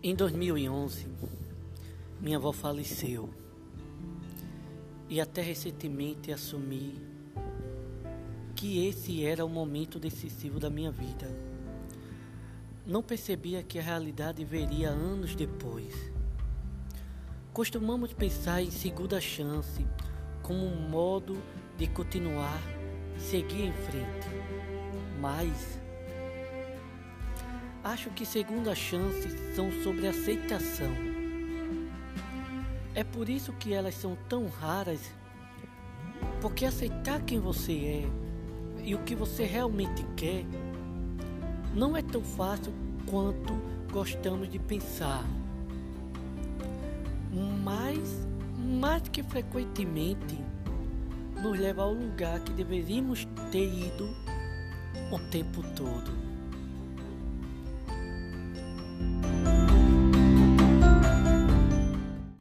Em 2011, minha avó faleceu e até recentemente assumi que esse era o momento decisivo da minha vida. Não percebia que a realidade veria anos depois. Costumamos pensar em segunda chance como um modo de continuar seguir em frente, mas acho que segunda chances são sobre aceitação. É por isso que elas são tão raras, porque aceitar quem você é e o que você realmente quer não é tão fácil quanto gostamos de pensar. Mas, mais que frequentemente, nos leva ao lugar que deveríamos ter ido o tempo todo.